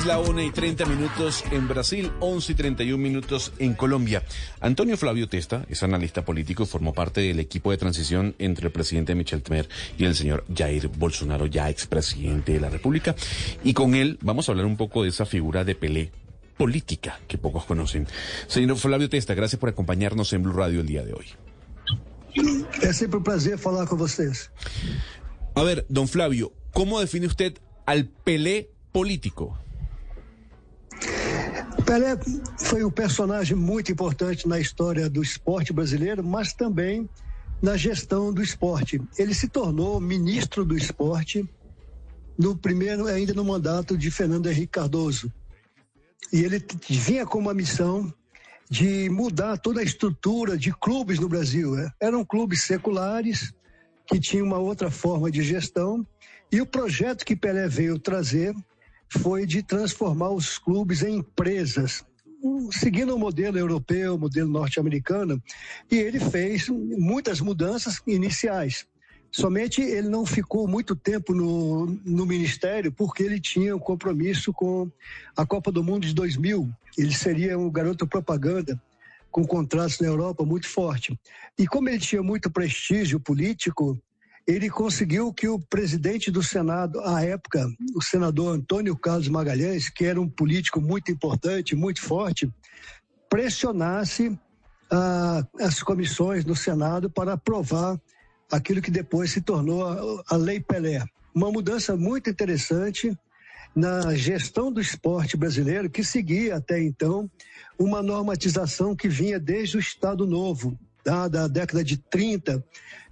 Es la 1 y 30 minutos en Brasil, 11 y 31 minutos en Colombia. Antonio Flavio Testa es analista político y formó parte del equipo de transición entre el presidente Michel Temer y el señor Jair Bolsonaro, ya expresidente de la República. Y con él vamos a hablar un poco de esa figura de Pelé política que pocos conocen. Señor Flavio Testa, gracias por acompañarnos en Blue Radio el día de hoy. É sempre um prazer falar com vocês. A ver, don Flavio, ¿cómo define usted al Pelé político? Pelé foi um personagem muito importante na história do esporte brasileiro, mas também na gestão do esporte. Ele se tornou ministro do esporte no primeiro, ainda no mandato de Fernando Henrique Cardoso. E ele vinha com uma missão de mudar toda a estrutura de clubes no Brasil. né? Eram clubes seculares que tinham uma outra forma de gestão e o projeto que Pelé veio trazer foi de transformar os clubes em empresas, seguindo o modelo europeu, o modelo norte-americano, e ele fez muitas mudanças iniciais. Somente ele não ficou muito tempo no, no ministério porque ele tinha um compromisso com a Copa do Mundo de 2000. Ele seria um garoto propaganda com contratos na Europa muito forte. E como ele tinha muito prestígio político, ele conseguiu que o presidente do Senado, à época, o senador Antônio Carlos Magalhães, que era um político muito importante, muito forte, pressionasse ah, as comissões no Senado para aprovar aquilo que depois se tornou a, a Lei Pelé. Uma mudança muito interessante na gestão do esporte brasileiro, que seguia até então uma normatização que vinha desde o Estado Novo, da, da década de 30,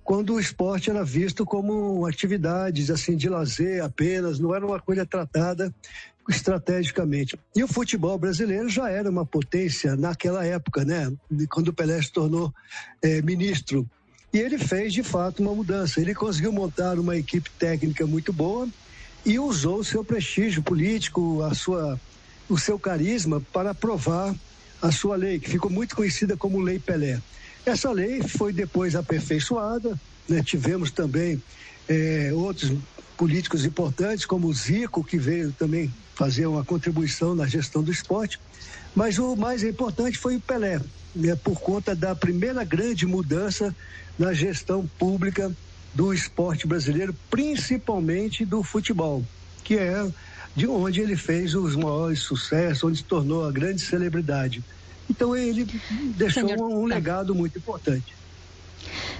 quando o esporte era visto como atividades assim de lazer apenas, não era uma coisa tratada estrategicamente. E o futebol brasileiro já era uma potência naquela época, né? Quando o Pelé se tornou eh, ministro. E ele fez, de fato, uma mudança. Ele conseguiu montar uma equipe técnica muito boa e usou o seu prestígio político, a sua, o seu carisma para aprovar a sua lei, que ficou muito conhecida como Lei Pelé. Essa lei foi depois aperfeiçoada, né? tivemos também eh, outros políticos importantes, como o Zico, que veio também fazer uma contribuição na gestão do esporte, mas o mais importante foi o Pelé, né? por conta da primeira grande mudança na gestão pública do esporte brasileiro, principalmente do futebol, que é de onde ele fez os maiores sucessos, onde se tornou a grande celebridade. Então ele deixou Senhor- um legado muito importante.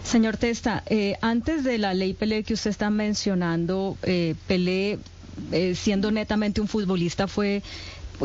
Señor Testa, eh, antes de la ley Pelé que usted está mencionando, eh, Pelé, eh, siendo netamente un futbolista, fue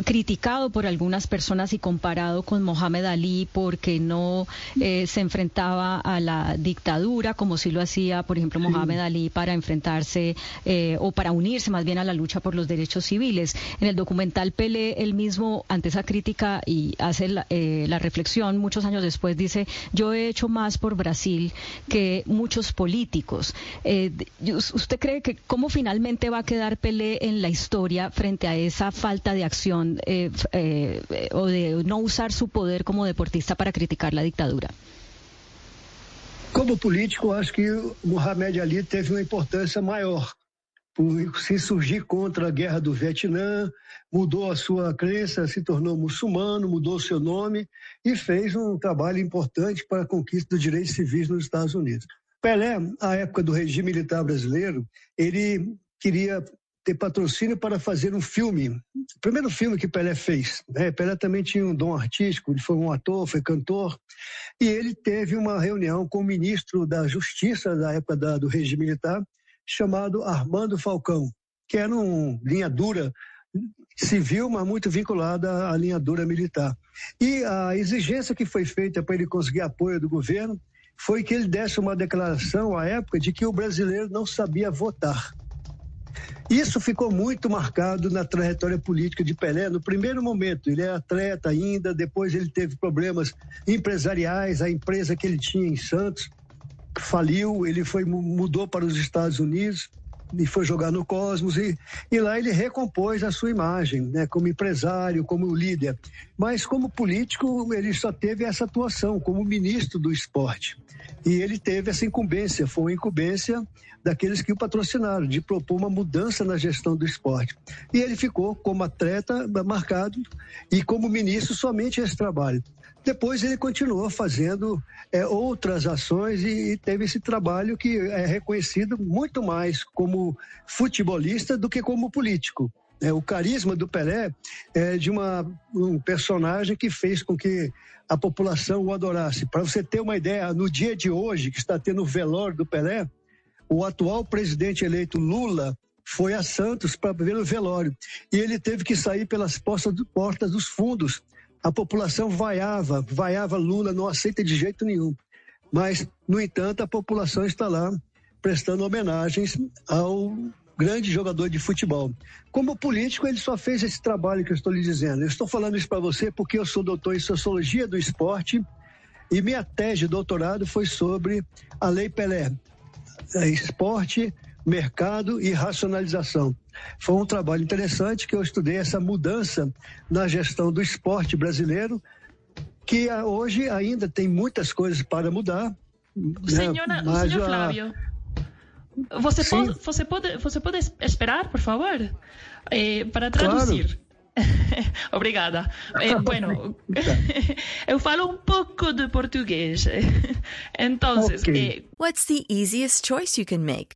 criticado por algunas personas y comparado con Mohamed Ali porque no eh, se enfrentaba a la dictadura como si lo hacía, por ejemplo, Mohamed Ali para enfrentarse eh, o para unirse más bien a la lucha por los derechos civiles. En el documental Pelé, él mismo, ante esa crítica y hace la, eh, la reflexión muchos años después, dice, yo he hecho más por Brasil que muchos políticos. Eh, ¿Usted cree que cómo finalmente va a quedar Pelé en la historia frente a esa falta de acción eh, f- eh, eh, o de no usar su poder como deportista para criticar la dictadura? Como político, acho que Mohamed Ali teve uma importância maior. Por se surgir contra a guerra do Vietnã, mudou a sua crença, se tornou muçulmano, mudou seu nome e fez um trabalho importante para a conquista dos direitos civis nos Estados Unidos. Pelé, à época do regime militar brasileiro, ele queria ter patrocínio para fazer um filme. O primeiro filme que Pelé fez. Né? Pelé também tinha um dom artístico, ele foi um ator, foi cantor. E ele teve uma reunião com o ministro da Justiça da época da- do regime militar, chamado Armando Falcão, que era um linha dura civil, mas muito vinculada à linha dura militar. E a exigência que foi feita para ele conseguir apoio do governo foi que ele desse uma declaração à época de que o brasileiro não sabia votar. Isso ficou muito marcado na trajetória política de Pelé. No primeiro momento, ele é atleta ainda, depois ele teve problemas empresariais, a empresa que ele tinha em Santos faliu, ele foi mudou para os Estados Unidos e foi jogar no Cosmos e, e lá ele recompôs a sua imagem, né, como empresário, como líder. Mas como político, ele só teve essa atuação como ministro do esporte. E ele teve essa incumbência, foi uma incumbência daqueles que o patrocinaram, de propor uma mudança na gestão do esporte. E ele ficou como atleta marcado e como ministro somente esse trabalho. Depois ele continuou fazendo é, outras ações e, e, teve esse trabalho que é reconhecido muito mais como futebolista do que como político. É, o carisma do Pelé é de uma, um personagem que fez com que a população o adorasse. Para você ter uma ideia, no dia de hoje, que está tendo o velório do Pelé, o atual presidente eleito Lula foi a Santos para ver o velório. E ele teve que sair pelas portas dos fundos a população vaiava, vaiava Lula, não aceita de jeito nenhum. Mas, no entanto, a população está lá prestando homenagens ao grande jogador de futebol. Como político, ele só fez esse trabalho que eu estou lhe dizendo. Eu estou falando isso para você porque eu sou doutor em Sociologia do Esporte e minha tese de doutorado foi sobre a Lei Pelé. É, esporte, mercado e racionalização. Foi um trabalho interessante que eu estudei essa mudança na gestão do esporte brasileiro, que hoje ainda tem muitas coisas para mudar. Senhora, né? senhor Flávio, você pode, você, pode, você pode esperar, por favor, eh, para traduzir? Claro. Obrigada. Eh, bueno, eu falo um pouco de português. Então, okay. eh... What's the easiest choice you can make?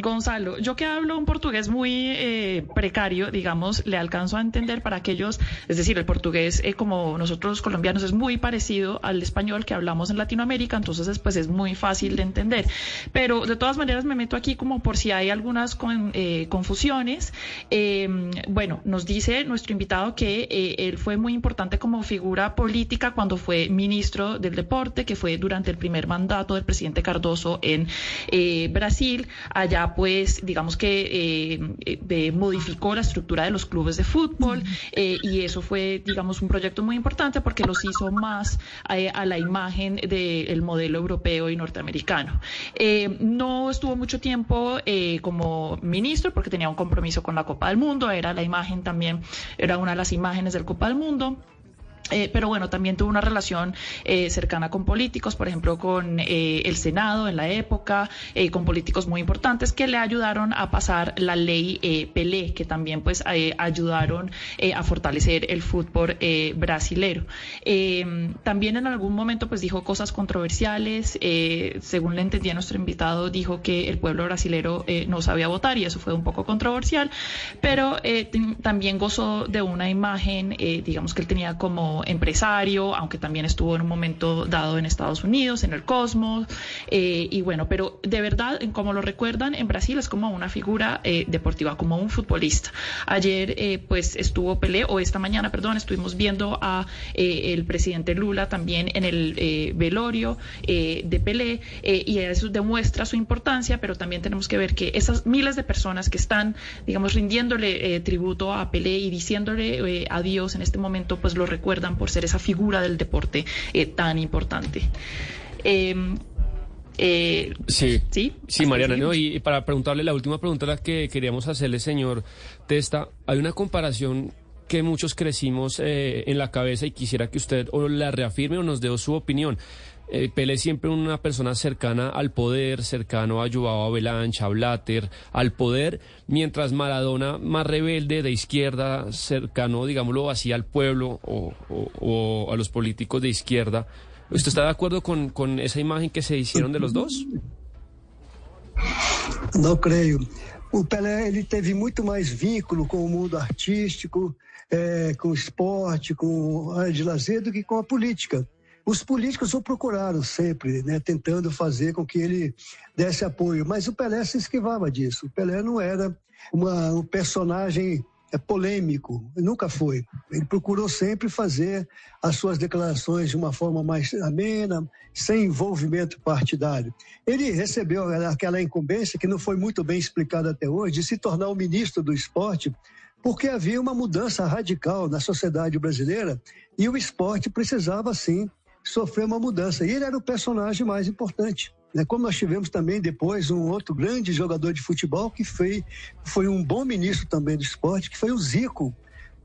Gonzalo, yo que hablo un portugués muy eh, precario, digamos, le alcanzo a entender para aquellos, es decir, el portugués eh, como nosotros colombianos es muy parecido al español que hablamos en Latinoamérica, entonces pues es muy fácil de entender. Pero de todas maneras me meto aquí como por si hay algunas eh, confusiones. bueno, nos dice nuestro invitado que él fue muy importante como figura política cuando fue ministro del deporte, que fue durante el primer mandato del presidente Cardoso en Brasil, allá pues digamos que eh, modificó la estructura de los clubes de fútbol eh, y eso fue digamos un proyecto muy importante porque los hizo más eh, a la imagen del modelo europeo y norteamericano. no estuvo mucho tiempo como ministro porque tenía un compromiso con la Copa del Mundo, era la imagen también, era una de las imágenes del Copa del Mundo. Eh, pero bueno, también tuvo una relación eh, cercana con políticos, por ejemplo, con eh, el Senado en la época, con políticos muy importantes que le ayudaron a pasar la ley Pelé, que también pues ayudaron a fortalecer el fútbol brasilero. también en algún momento pues dijo cosas controversiales, según le entendía nuestro invitado, dijo que el pueblo brasilero no sabía votar y eso fue un poco controversial, pero también gozó de una imagen, digamos que él tenía como empresario, aunque también estuvo en un momento dado en Estados Unidos, en el Cosmos, eh, y bueno, pero de verdad, como lo recuerdan, en Brasil es como una figura eh, deportiva, como un futbolista. Ayer eh, pues estuvo Pelé, o esta mañana, perdón, estuvimos viendo a el presidente Lula también en el velorio de Pelé, y eso demuestra su importancia, pero también tenemos que ver que esas miles de personas que están, digamos, rindiéndole tributo a Pelé y diciéndole adiós en este momento, pues lo recuerdan recuerdan por ser esa figura del deporte eh, tan importante. Eh, eh, Sí, sí, sí, Mariana, ¿no? Y, y para preguntarle la última pregunta, la que queríamos hacerle, señor Testa, hay una comparación que muchos crecimos eh, en la cabeza y quisiera que usted o la reafirme o nos dé su opinión. Eh, Pelé siempre una persona cercana al poder, cercano a Joao Avalanche, a Blatter, al poder, mientras Maradona más rebelde, de izquierda, cercano, digámoslo así, al pueblo o, a los políticos de izquierda. ¿Usted está de acuerdo con, esa imagen que se hicieron de los dos? Não creio. O Pelé ele teve muito mais vínculo com o mundo artístico, eh, com o esporte, com a de lazer do que com a política. Os políticos o procuraram sempre, né, tentando fazer com que ele desse apoio, mas o Pelé se esquivava disso. O Pelé não era uma- um personagem é polêmico, nunca foi. Ele procurou sempre fazer as suas declarações de uma forma mais amena, sem envolvimento partidário. Ele recebeu aquela incumbência que não foi muito bem explicada até hoje, de se tornar o ministro do esporte, porque havia uma mudança radical na sociedade brasileira e o esporte precisava, sim, sofrer uma mudança. E ele era o personagem mais importante. né? Como nós tivemos também depois um outro grande jogador de futebol que foi, foi um bom ministro também do esporte, que foi o Zico.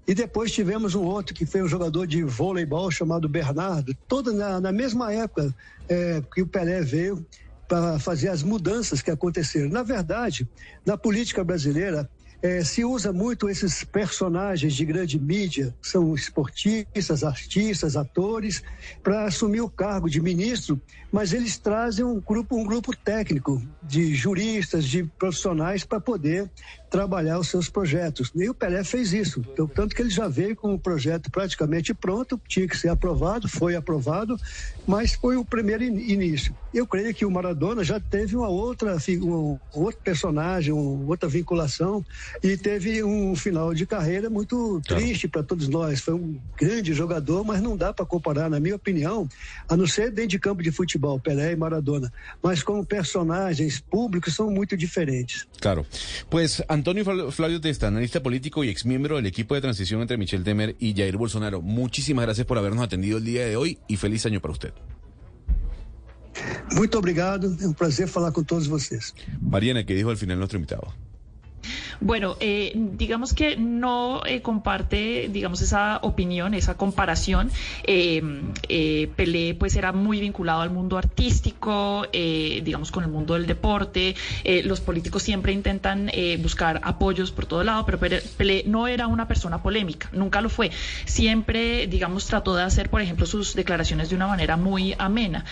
E depois tivemos um outro que foi um jogador de voleibol chamado Bernardo, toda na, na mesma época é, que o Pelé veio para fazer as mudanças que aconteceram. Na verdade, na política brasileira, eh, se usa muito esses personagens de grande mídia, são esportistas, artistas, atores, para assumir o cargo de ministro, mas eles trazem um grupo, um grupo técnico de juristas, de profissionais para poder trabalhar os seus projetos. E o Pelé fez isso, então, tanto que ele já veio com o projeto praticamente pronto, tinha que ser aprovado, foi aprovado, mas foi o primeiro in- início. Eu creio que o Maradona já teve uma outra, um outro personagem, uma outra vinculação e teve um final de carreira muito triste para todos nós. Foi um grande jogador, mas não dá para comparar, na minha opinião, a não ser dentro de campo de futebol, Pelé e Maradona. Mas como personagens públicos são muito diferentes. Claro. Pues Antonio Fla- Flavio Testa, analista político y exmiembro del equipo de transición entre Michel Temer y Jair Bolsonaro. Muchísimas gracias por habernos atendido el día de hoy y feliz año para usted. Muito obrigado, é um prazer falar com todos vocês. Mariana, ¿qué dijo al final nuestro invitado? Bueno, eh, digamos que no eh, comparte, digamos, esa opinión, esa comparación. Eh, eh, Pelé, pues, era muy vinculado al mundo artístico, digamos, con el mundo del deporte. Los políticos siempre intentan buscar apoyos por todo lado, pero Pelé, no era una persona polémica, nunca lo fue. Siempre, digamos, trató de hacer, por ejemplo, sus declaraciones de una manera muy amena.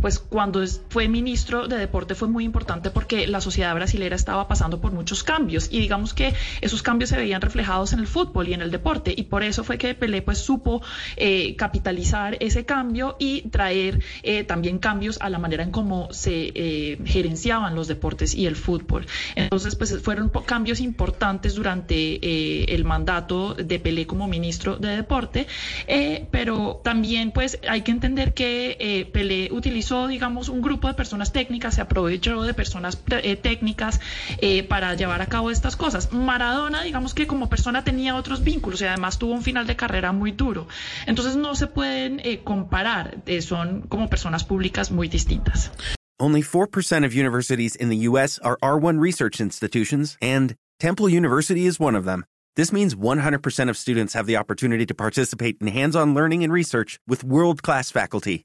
Pues, cuando fue ministro de deporte fue muy importante porque la sociedad brasileña estaba pasando por muchos cambios y digamos que esos cambios se veían reflejados en el fútbol y en el deporte. Y por eso fue que Pelé pues supo eh, capitalizar ese cambio y traer eh, también cambios a la manera en cómo se eh, gerenciaban los deportes y el fútbol. Entonces pues fueron cambios importantes durante eh, el mandato de Pelé como ministro de deporte, eh, pero también pues hay que entender que eh, Pelé utilizó digamos un grupo de personas técnicas, se aprovechó de personas técnicas para llevar a cabo estas cosas. Maradona, digamos que como persona tenía otros vínculos y además tuvo un final de carrera muy duro. Entonces no se pueden eh, comparar, eh, son como personas públicas muy distintas. Only 4% of universities in the U.S. are R1 research institutions, and Temple University is one of them. This means 100% of students have the opportunity to participate in hands on learning and research with world class faculty.